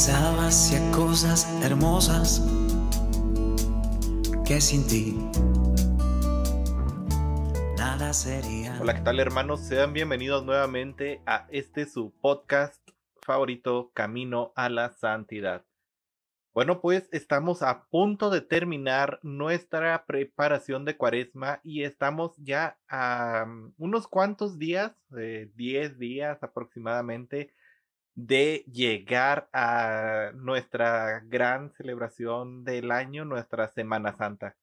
Lanzaba hacia cosas hermosas que sin ti nada sería. Hola, ¿qué tal hermanos? Sean bienvenidos nuevamente a este su podcast favorito, Camino a la Santidad. Bueno, pues estamos a punto de terminar nuestra preparación de cuaresma y estamos ya a mm, unos cuantos días, 10 días aproximadamente, de llegar a nuestra gran celebración del año, nuestra Semana Santa.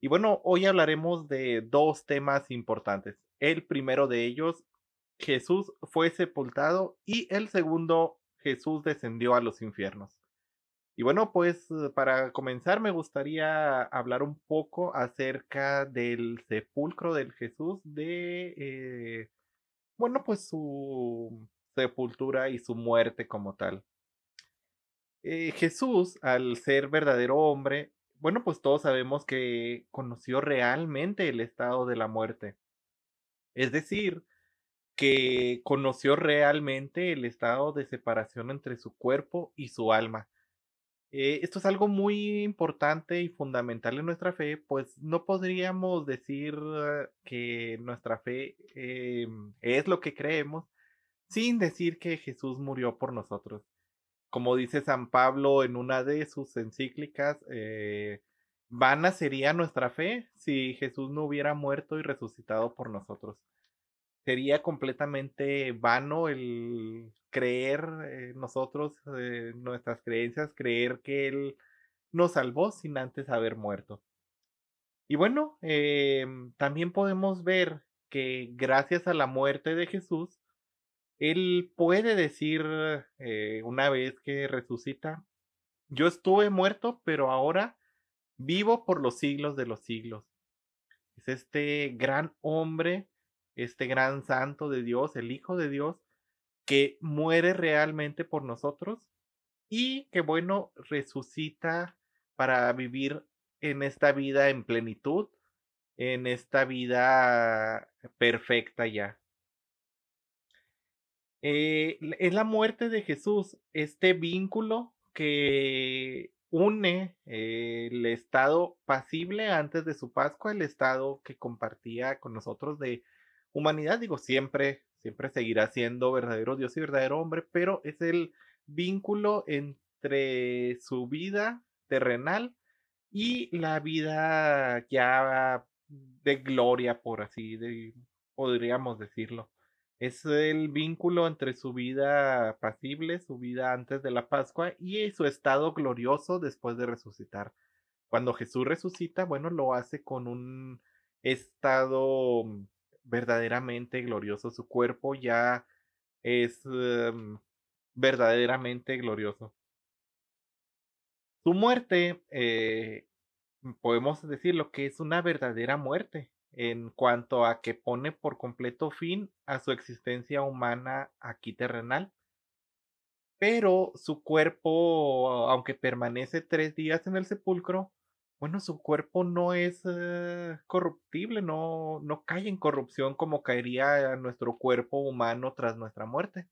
Y bueno, hoy hablaremos de dos temas importantes. El primero de ellos, Jesús fue sepultado y el segundo, Jesús descendió a los infiernos. Y bueno, pues eh, para comenzar me gustaría hablar un poco acerca del sepulcro del Jesús, de, eh, bueno, pues su y su muerte como tal. Eh, Jesús, al ser verdadero hombre, bueno, pues todos sabemos que conoció realmente el estado de la muerte. Es decir, que conoció realmente el estado de separación entre su cuerpo y su alma eh, esto es algo muy importante y fundamental en nuestra fe, pues no podríamos decir eh, que nuestra fe em, es lo que creemos sin decir que Jesús murió por nosotros. Como dice San Pablo en una de sus encíclicas, eh, vana sería nuestra fe si Jesús no hubiera muerto y resucitado por nosotros. Sería completamente vano el creer eh, nosotros, eh, nuestras creencias, creer que Él nos salvó sin antes haber muerto. Y bueno, em, también podemos ver que gracias a la muerte de Jesús, Él puede decir eh, una vez que resucita, yo estuve muerto, pero ahora vivo por los siglos de los siglos. Es este gran hombre, este gran santo de Dios, el Hijo de Dios, que muere realmente por nosotros y que bueno, resucita para vivir en esta vida en plenitud, en esta vida perfecta ya. Eh, es la muerte de Jesús, este vínculo que une el estado pasible antes de su Pascua, el estado que compartía con nosotros de humanidad, digo, siempre siempre seguirá siendo verdadero Dios y verdadero hombre, pero es el vínculo entre su vida terrenal y la vida ya de gloria, por así podríamos decirlo. Es el vínculo entre su vida pasible, su vida antes de la Pascua y su estado glorioso después de resucitar. Cuando Jesús resucita, bueno, lo hace con un estado verdaderamente glorioso. Su cuerpo ya es em, verdaderamente glorioso. Su muerte, eh, podemos decir lo que es una verdadera muerte en cuanto a que pone por completo fin a su existencia humana aquí terrenal. Pero su cuerpo, aunque permanece tres días en el sepulcro, bueno, su cuerpo no es eh, corruptible, no, no cae en corrupción como caería nuestro cuerpo humano tras nuestra muerte.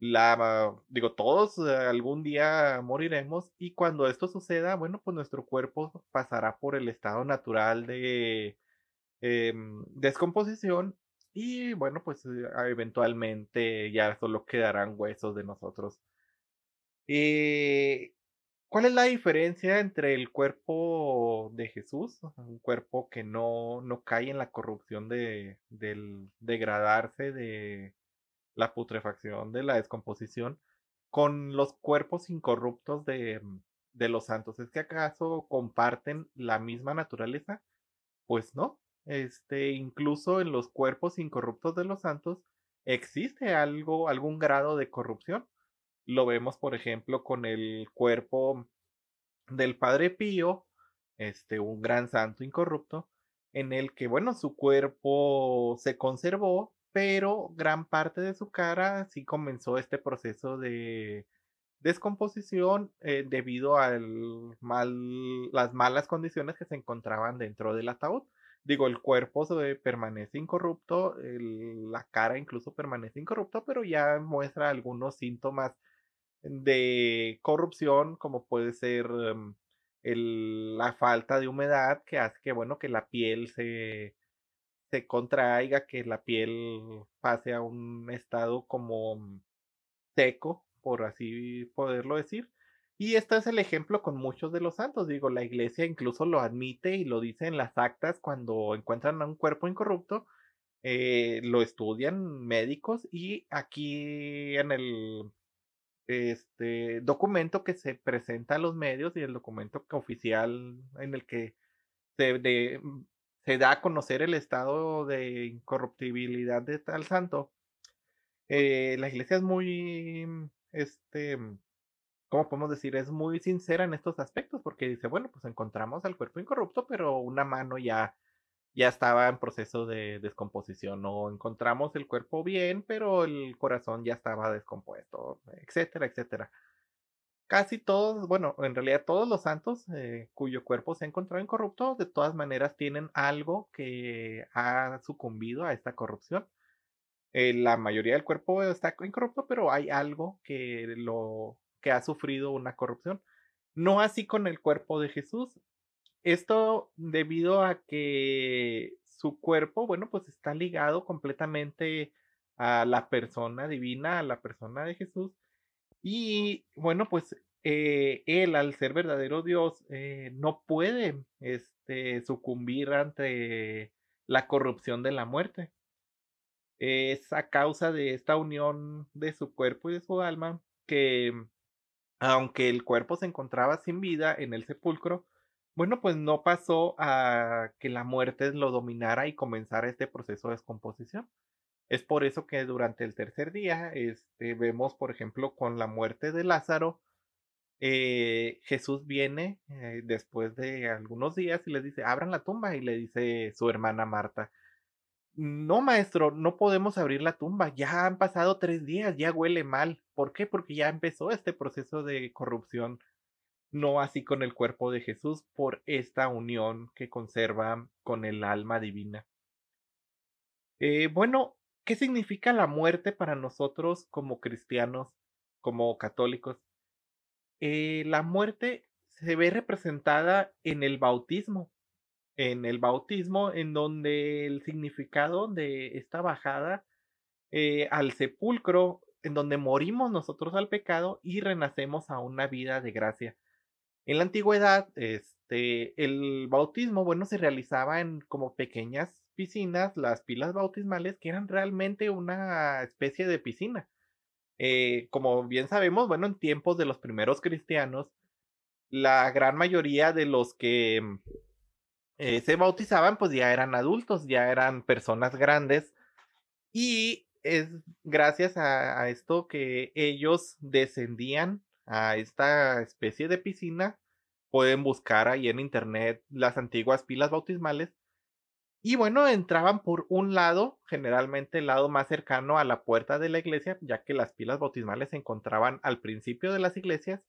La, digo, todos eh, algún día moriremos y cuando esto suceda, bueno, pues nuestro cuerpo pasará por el estado natural de em, descomposición y bueno, pues eh, eventualmente ya solo quedarán huesos de nosotros. Eh, ¿Cuál es la diferencia entre el cuerpo de Jesús, un cuerpo que no, no cae en la corrupción de, del degradarse, de la putrefacción, de la descomposición, con los cuerpos incorruptos de, de los santos? ¿Es que acaso comparten la misma naturaleza? Pues no. Este, incluso en los cuerpos incorruptos de los santos existe algo, algún grado de corrupción. Lo vemos, por ejemplo, con el cuerpo del Padre Pío, este, un gran santo incorrupto, en el que, bueno, su cuerpo se conservó, pero gran parte de su cara sí comenzó este proceso de descomposición eh, debido a mal, las malas condiciones que se encontraban dentro del ataúd. Digo, el cuerpo se permanece incorrupto, la cara incluso permanece incorrupto, pero ya muestra algunos síntomas de corrupción, como puede ser em, la falta de humedad que hace que, bueno, que la piel se, se contraiga, que la piel pase a un estado como seco, por así poderlo decir. Y este es el ejemplo con muchos de los santos. Digo, la iglesia incluso lo admite y lo dice en las actas cuando encuentran a un cuerpo incorrupto. Eh, lo estudian médicos y aquí en el este documento que se presenta a los medios y el documento oficial en el que se, se da a conocer el estado de incorruptibilidad de tal santo, eh, la iglesia es muy, este, ¿cómo podemos decir? Es muy sincera en estos aspectos porque dice, bueno, pues encontramos al cuerpo incorrupto, pero una mano ya, ya estaba en proceso de descomposición, o encontramos el cuerpo bien, pero el corazón ya estaba descompuesto, etcétera, etcétera. Casi todos, bueno, en realidad todos los santos eh, cuyo cuerpo se ha encontrado incorrupto, de todas maneras tienen algo que ha sucumbido a esta corrupción. Eh, la mayoría del cuerpo está incorrupto, pero hay algo que lo que ha sufrido una corrupción. No así con el cuerpo de Jesús. Esto debido a que su cuerpo, bueno, pues está ligado completamente a la persona divina, a la persona de Jesús. Y bueno, pues eh, él, al ser verdadero Dios, eh, no puede este, sucumbir ante la corrupción de la muerte. Es a causa de esta unión de su cuerpo y de su alma que aunque el cuerpo se encontraba sin vida en el sepulcro, bueno, pues no pasó a que la muerte lo dominara y comenzara este proceso de descomposición. Es por eso que durante el tercer día este, vemos, por ejemplo, con la muerte de Lázaro, eh, Jesús viene eh, después de algunos días y le dice, abran la tumba y le dice su hermana Marta, no, maestro, no podemos abrir la tumba. Ya han pasado tres días, ya huele mal. ¿Por qué? Porque ya empezó este proceso de corrupción. No así con el cuerpo de Jesús, por esta unión que conserva con el alma divina. Eh, bueno, ¿qué significa la muerte para nosotros como cristianos, como católicos? Eh, la muerte se ve representada en el bautismo en el bautismo, en donde el significado de esta bajada eh, al sepulcro, en donde morimos nosotros al pecado y renacemos a una vida de gracia. En la antigüedad, este, el bautismo, bueno, se realizaba en como pequeñas piscinas, las pilas bautismales, que eran realmente una especie de piscina. Eh, como bien sabemos, bueno, en tiempos de los primeros cristianos, la gran mayoría de los que eh, se bautizaban, pues ya eran adultos, ya eran personas grandes. Y es gracias a, esto que ellos descendían a esta especie de piscina. Pueden buscar ahí en internet las antiguas pilas bautismales. Y bueno, entraban por un lado, generalmente el lado más cercano a la puerta de la iglesia, ya que las pilas bautismales se encontraban al principio de las iglesias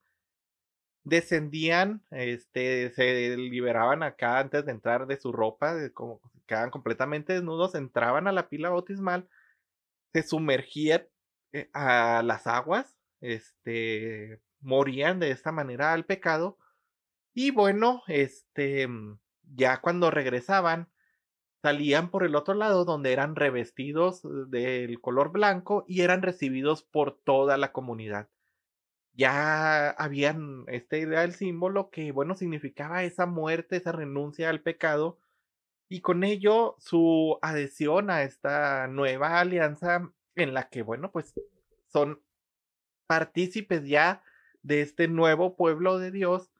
descendían, este, se liberaban acá antes de entrar de su ropa, como quedaban completamente desnudos, entraban a la pila bautismal, se sumergían eh, a las aguas, este, morían de esta manera al pecado, y bueno, este, ya cuando regresaban, salían por el otro lado donde eran revestidos del color blanco y eran recibidos por toda la comunidad ya habían esta idea del símbolo que, bueno, significaba esa muerte, esa renuncia al pecado, y con ello su adhesión a esta nueva alianza en la que, bueno, pues son partícipes ya de este nuevo pueblo de Dios,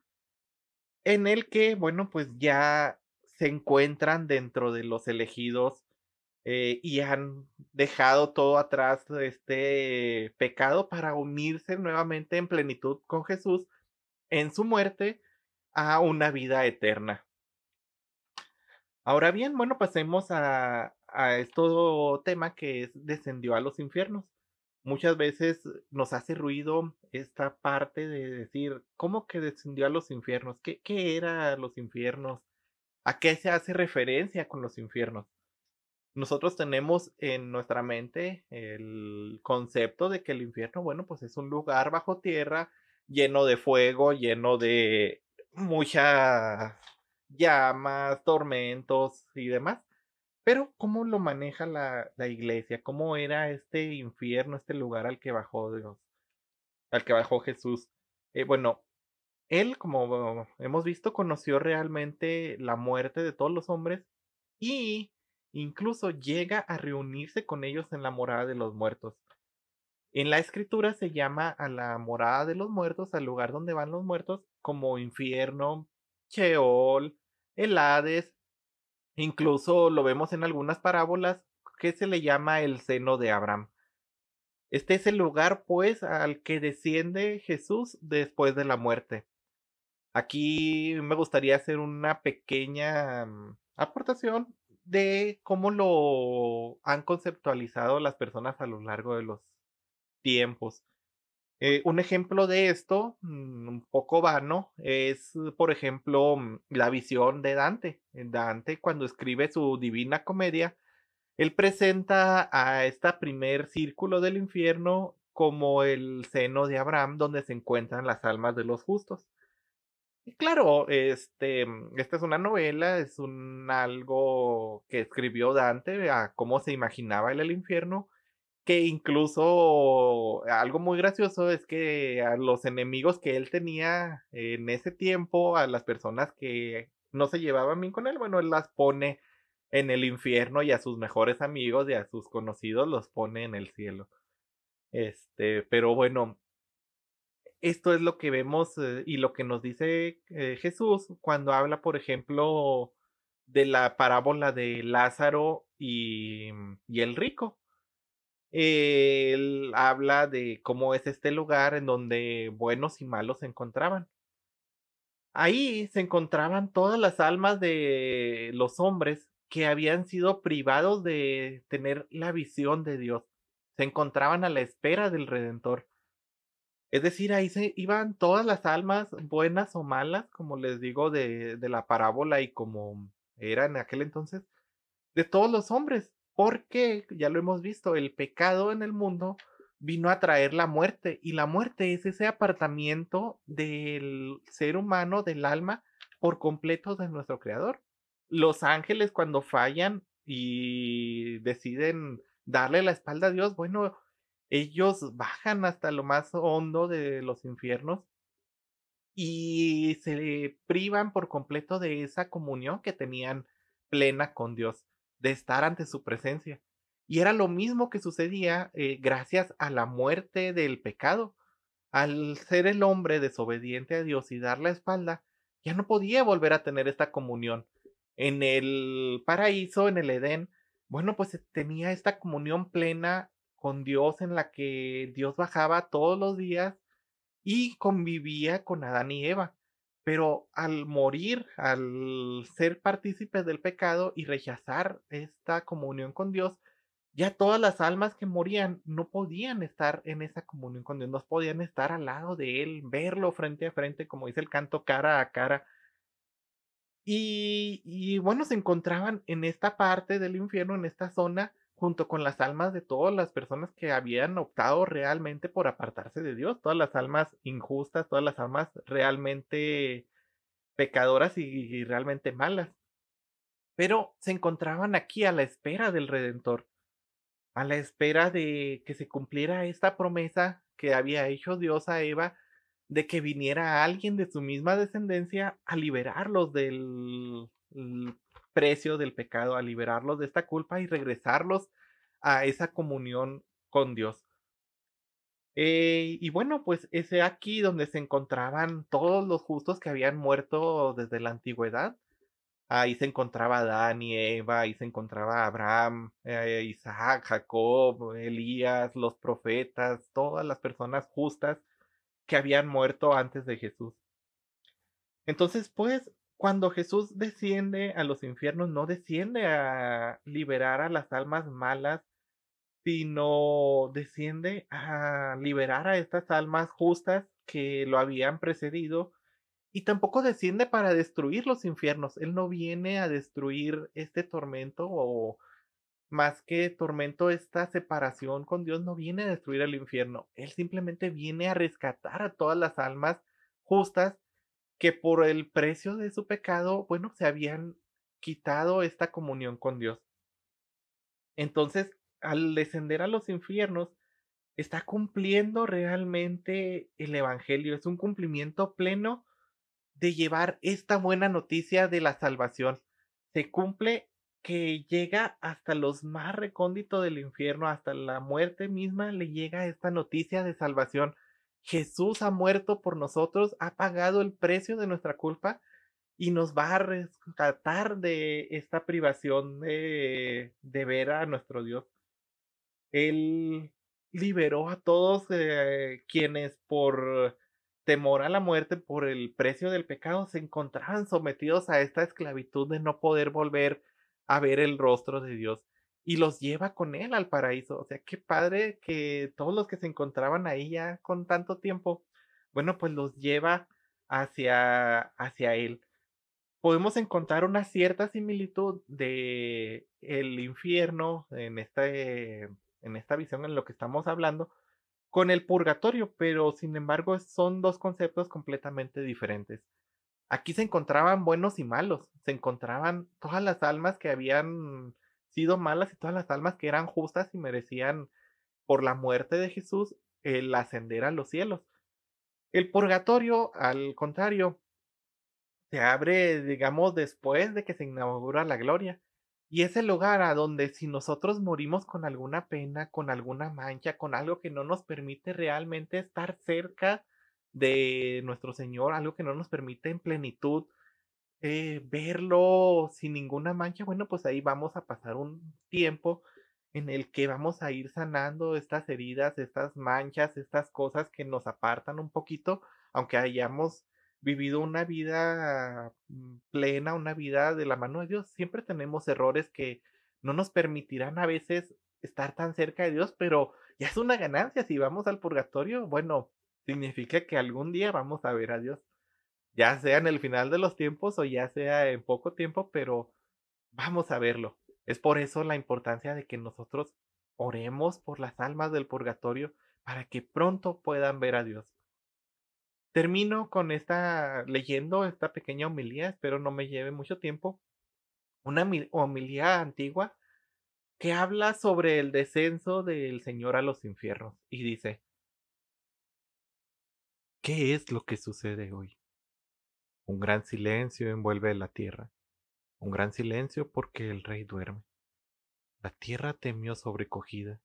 en el que, bueno, pues ya se encuentran dentro de los elegidos eh, y han dejado todo atrás de este pecado para unirse nuevamente en plenitud con Jesús en su muerte a una vida eterna. Ahora bien, bueno, pasemos a, a este tema que es descendió a los infiernos. Muchas veces nos hace ruido esta parte de decir, ¿cómo que descendió a los infiernos? ¿Qué, qué era los infiernos? ¿A qué se hace referencia con los infiernos? Nosotros tenemos en nuestra mente el concepto de que el infierno, bueno, pues es un lugar bajo tierra lleno de fuego, lleno de muchas llamas, tormentos y demás. Pero, ¿cómo lo maneja la, la iglesia? ¿Cómo era este infierno, este lugar al que bajó Dios? Al que bajó Jesús. Eh, bueno, él, como hemos visto, conoció realmente la muerte de todos los hombres y incluso llega a reunirse con ellos en la morada de los muertos. En la escritura se llama a la morada de los muertos, al lugar donde van los muertos, como infierno, Sheol, el Hades. Incluso lo vemos en algunas parábolas que se le llama el seno de Abraham. Este es el lugar, pues, al que desciende Jesús después de la muerte. Aquí me gustaría hacer una pequeña mm, aportación de cómo lo han conceptualizado las personas a lo largo de los tiempos. Eh, un ejemplo de esto, mm, un poco vano, es, por ejemplo, mm, la visión de Dante. Dante, cuando escribe su Divina Comedia, él presenta a este primer círculo del infierno como el seno de Abraham, donde se encuentran las almas de los justos. Claro, este, mm, esta es una novela, es un algo que escribió Dante a cómo se imaginaba él el infierno, que incluso algo muy gracioso es que a los enemigos que él tenía en ese tiempo, a las personas que no se llevaban bien con él, bueno, él las pone en el infierno y a sus mejores amigos y a sus conocidos los pone en el cielo. Este, pero bueno, esto es lo que vemos eh, y lo que nos dice eh, Jesús cuando habla, por ejemplo, de la parábola de Lázaro y, y el rico. Él habla de cómo es este lugar en donde buenos y malos se encontraban. Ahí se encontraban todas las almas de los hombres que habían sido privados de tener la visión de Dios. Se encontraban a la espera del Redentor. Es decir, ahí se iban todas las almas, buenas o malas, como les digo, de, de la parábola y como era en aquel entonces, de todos los hombres. Porque, ya lo hemos visto, el pecado en el mundo vino a traer la muerte y la muerte es ese apartamiento del ser humano, del alma, por completo de nuestro Creador. Los ángeles cuando fallan y deciden darle la espalda a Dios, bueno, ellos bajan hasta lo más hondo de los infiernos y se privan por completo de esa comunión que tenían plena con Dios, de estar ante su presencia. Y era lo mismo que sucedía eh, gracias a la muerte del pecado. Al ser el hombre desobediente a Dios y dar la espalda, ya no podía volver a tener esta comunión. En el paraíso, en el Edén, bueno, pues tenía esta comunión plena con Dios en la que Dios bajaba todos los días y convivía con Adán y Eva. Pero al morir, al ser partícipes del pecado y rechazar esta comunión con Dios, ya todas las almas que morían no podían estar en esa comunión con Dios, no podían estar al lado de Él, verlo frente a frente, como dice el canto, cara a cara. Y, y bueno, se encontraban en esta parte del infierno, en esta zona, junto con las almas de todas las personas que habían optado realmente por apartarse de Dios, todas las almas injustas, todas las almas realmente pecadoras y, realmente malas. Pero se encontraban aquí a la espera del Redentor, a la espera de que se cumpliera esta promesa que había hecho Dios a Eva de que viniera alguien de su misma descendencia a liberarlos del precio del pecado, a liberarlos de esta culpa y regresarlos a esa comunión con Dios. Eh, y bueno, pues es aquí donde se encontraban todos los justos que habían muerto desde la antigüedad. Ahí se encontraba Adán y Eva, ahí se encontraba Abraham, eh, Isaac, Jacob, Elías, los profetas, todas las personas justas que habían muerto antes de Jesús. Entonces, pues, cuando Jesús desciende a los infiernos, no desciende a liberar a las almas malas, sino desciende a liberar a estas almas justas que lo habían precedido y tampoco desciende para destruir los infiernos. Él no viene a destruir este tormento o más que tormento, esta separación con Dios no viene a destruir el infierno. Él simplemente viene a rescatar a todas las almas justas que por el precio de su pecado, bueno, se habían quitado esta comunión con Dios. Entonces, al descender a los infiernos, está cumpliendo realmente el Evangelio. Es un cumplimiento pleno de llevar esta buena noticia de la salvación. Se cumple que llega hasta los más recónditos del infierno, hasta la muerte misma, le llega esta noticia de salvación. Jesús ha muerto por nosotros, ha pagado el precio de nuestra culpa y nos va a rescatar de esta privación de, de ver a nuestro Dios. Él liberó a todos eh, quienes por temor a la muerte, por el precio del pecado, se encontraban sometidos a esta esclavitud de no poder volver a ver el rostro de Dios y los lleva con él al paraíso. O sea, qué padre que todos los que se encontraban ahí ya con tanto tiempo, bueno, pues los lleva hacia, hacia él. Podemos encontrar una cierta similitud de el infierno en este, en esta visión en lo que estamos hablando con el purgatorio, pero sin embargo son dos conceptos completamente diferentes. Aquí se encontraban buenos y malos, se encontraban todas las almas que habían sido malas y todas las almas que eran justas y merecían por la muerte de Jesús el ascender a los cielos. El purgatorio, al contrario, se abre, digamos, después de que se inaugura la gloria. Y es el lugar a donde si nosotros morimos con alguna pena, con alguna mancha, con algo que no nos permite realmente estar cerca de nuestro Señor, algo que no nos permite en plenitud eh, verlo sin ninguna mancha, bueno, pues ahí vamos a pasar un tiempo en el que vamos a ir sanando estas heridas, estas manchas, estas cosas que nos apartan un poquito, aunque hayamos vivido una vida mm, plena, una vida de la mano de Dios, siempre tenemos errores que no nos permitirán a veces estar tan cerca de Dios, pero ya es una ganancia si vamos al purgatorio, bueno, significa que algún día vamos a ver a Dios. Ya sea en el final de los tiempos o ya sea en poco tiempo, pero vamos a verlo. Es por eso la importancia de que nosotros oremos por las almas del purgatorio para que pronto puedan ver a Dios. Termino con esta leyendo esta pequeña homilía, espero no me lleve mucho tiempo. Una homilía antigua que habla sobre el descenso del Señor a los infiernos y dice, ¿Qué es lo que sucede hoy? Un gran silencio envuelve la tierra, un gran silencio porque el rey duerme. La tierra temió sobrecogida,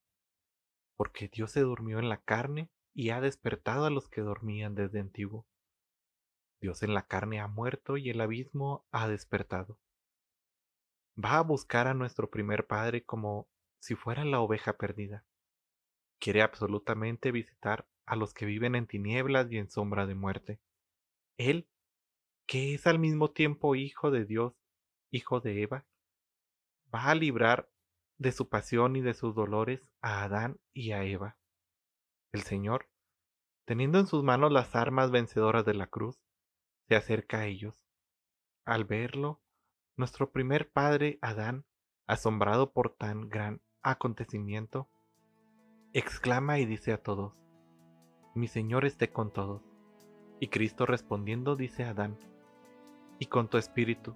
porque Dios se durmió en la carne y ha despertado a los que dormían desde antiguo. Dios en la carne ha muerto y el abismo ha despertado. Va a buscar a nuestro primer Padre como si fuera la oveja perdida. Quiere absolutamente visitar a los que viven en tinieblas y en sombra de muerte. Él, que es al mismo tiempo Hijo de Dios, Hijo de Eva, va a librar de su pasión y de sus dolores a Adán y a Eva. El Señor, teniendo en sus manos las armas vencedoras de la cruz, se acerca a ellos. Al verlo, nuestro primer padre Adán, asombrado por tan gran acontecimiento, exclama y dice a todos, mi Señor esté con todos. Y Cristo respondiendo dice a Adán, y con tu espíritu.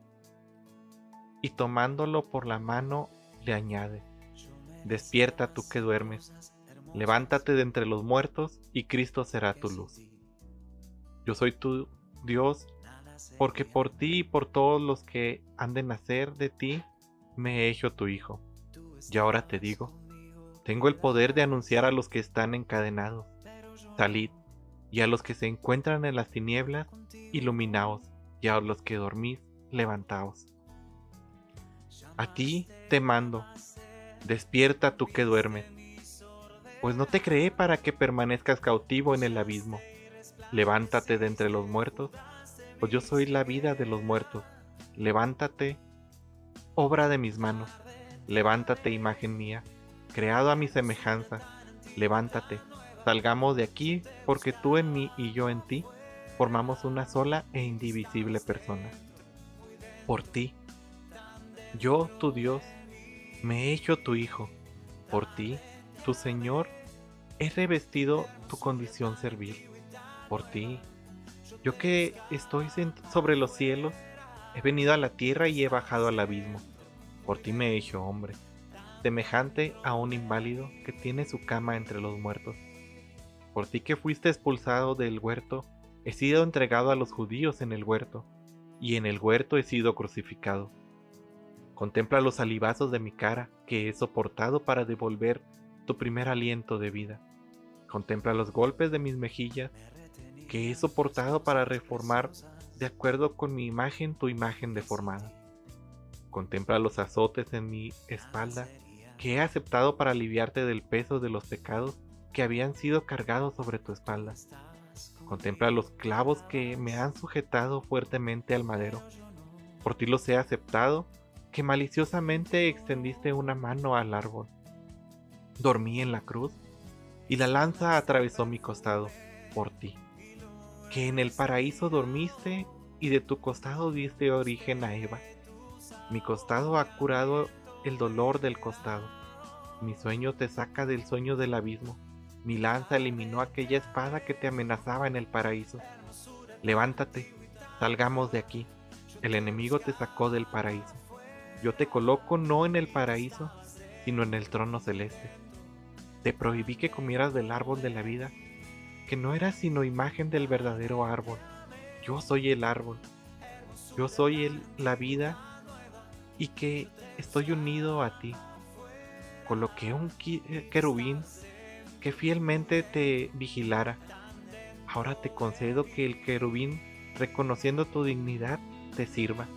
Y tomándolo por la mano le añade, despierta tú que duermes, levántate de entre los muertos y Cristo será tu luz. Yo soy tu Dios, porque por ti y por todos los que han de nacer de ti, me he hecho tu Hijo. Y ahora te digo, tengo el poder de anunciar a los que están encadenados Salid, y a los que se encuentran en las tinieblas, iluminaos, y a los que dormís, levantaos. A ti te mando, despierta tú que duermes, pues no te creé para que permanezcas cautivo en el abismo. Levántate de entre los muertos, pues yo soy la vida de los muertos. Levántate, obra de mis manos, levántate imagen mía, creado a mi semejanza, levántate, Salgamos de aquí porque tú en mí y yo en ti formamos una sola e indivisible persona. Por ti, yo, tu Dios, me he hecho tu hijo. Por ti, tu Señor, he revestido tu condición servil. Por ti, yo que estoy sobre los cielos, he venido a la tierra y he bajado al abismo. Por ti me he hecho hombre, semejante a un inválido que tiene su cama entre los muertos. Por ti que fuiste expulsado del huerto, he sido entregado a los judíos en el huerto, y en el huerto he sido crucificado. Contempla los salivazos de mi cara que he soportado para devolver tu primer aliento de vida. Contempla los golpes de mis mejillas que he soportado para reformar de acuerdo con mi imagen tu imagen deformada. Contempla los azotes en mi espalda que he aceptado para aliviarte del peso de los pecados que habían sido cargados sobre tu espalda. Contempla los clavos que me han sujetado fuertemente al madero. Por ti los he aceptado que maliciosamente extendiste una mano al árbol. Dormí en la cruz y la lanza atravesó mi costado por ti. Que en el paraíso dormiste y de tu costado diste origen a Eva. Mi costado ha curado el dolor del costado. Mi sueño te saca del sueño del abismo. Mi lanza eliminó aquella espada que te amenazaba en el paraíso. Levántate, salgamos de aquí. El enemigo te sacó del paraíso. Yo te coloco no en el paraíso, sino en el trono celeste. Te prohibí que comieras del árbol de la vida, que no era sino imagen del verdadero árbol. Yo soy el árbol. Yo soy el, la vida y que estoy unido a ti. Coloqué un eh, querubín que fielmente te vigilara. Ahora te concedo que el querubín, reconociendo tu dignidad, te sirva.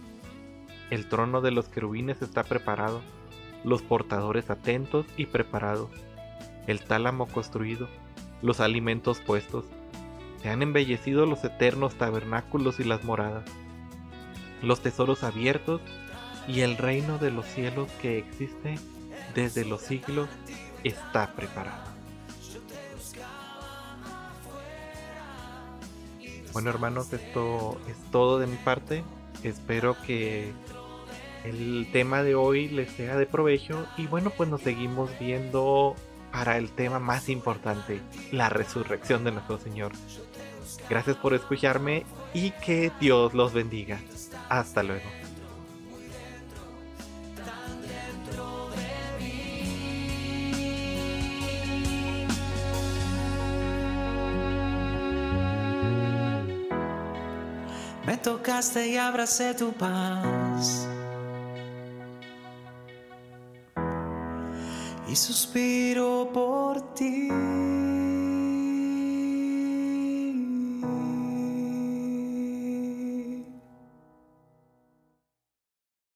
El trono de los querubines está preparado, los portadores atentos y preparados, el tálamo construido, los alimentos puestos. Se han embellecido los eternos tabernáculos y las moradas, los tesoros abiertos y el reino de los cielos que existe desde los siglos está preparado. Bueno hermanos, esto es todo de mi parte. Espero que el tema de hoy les sea de provecho y bueno, pues nos seguimos viendo para el tema más importante, la resurrección de nuestro Señor. Gracias por escucharme y que Dios los bendiga. Hasta luego. Y abracé tu paz. y suspiro por ti.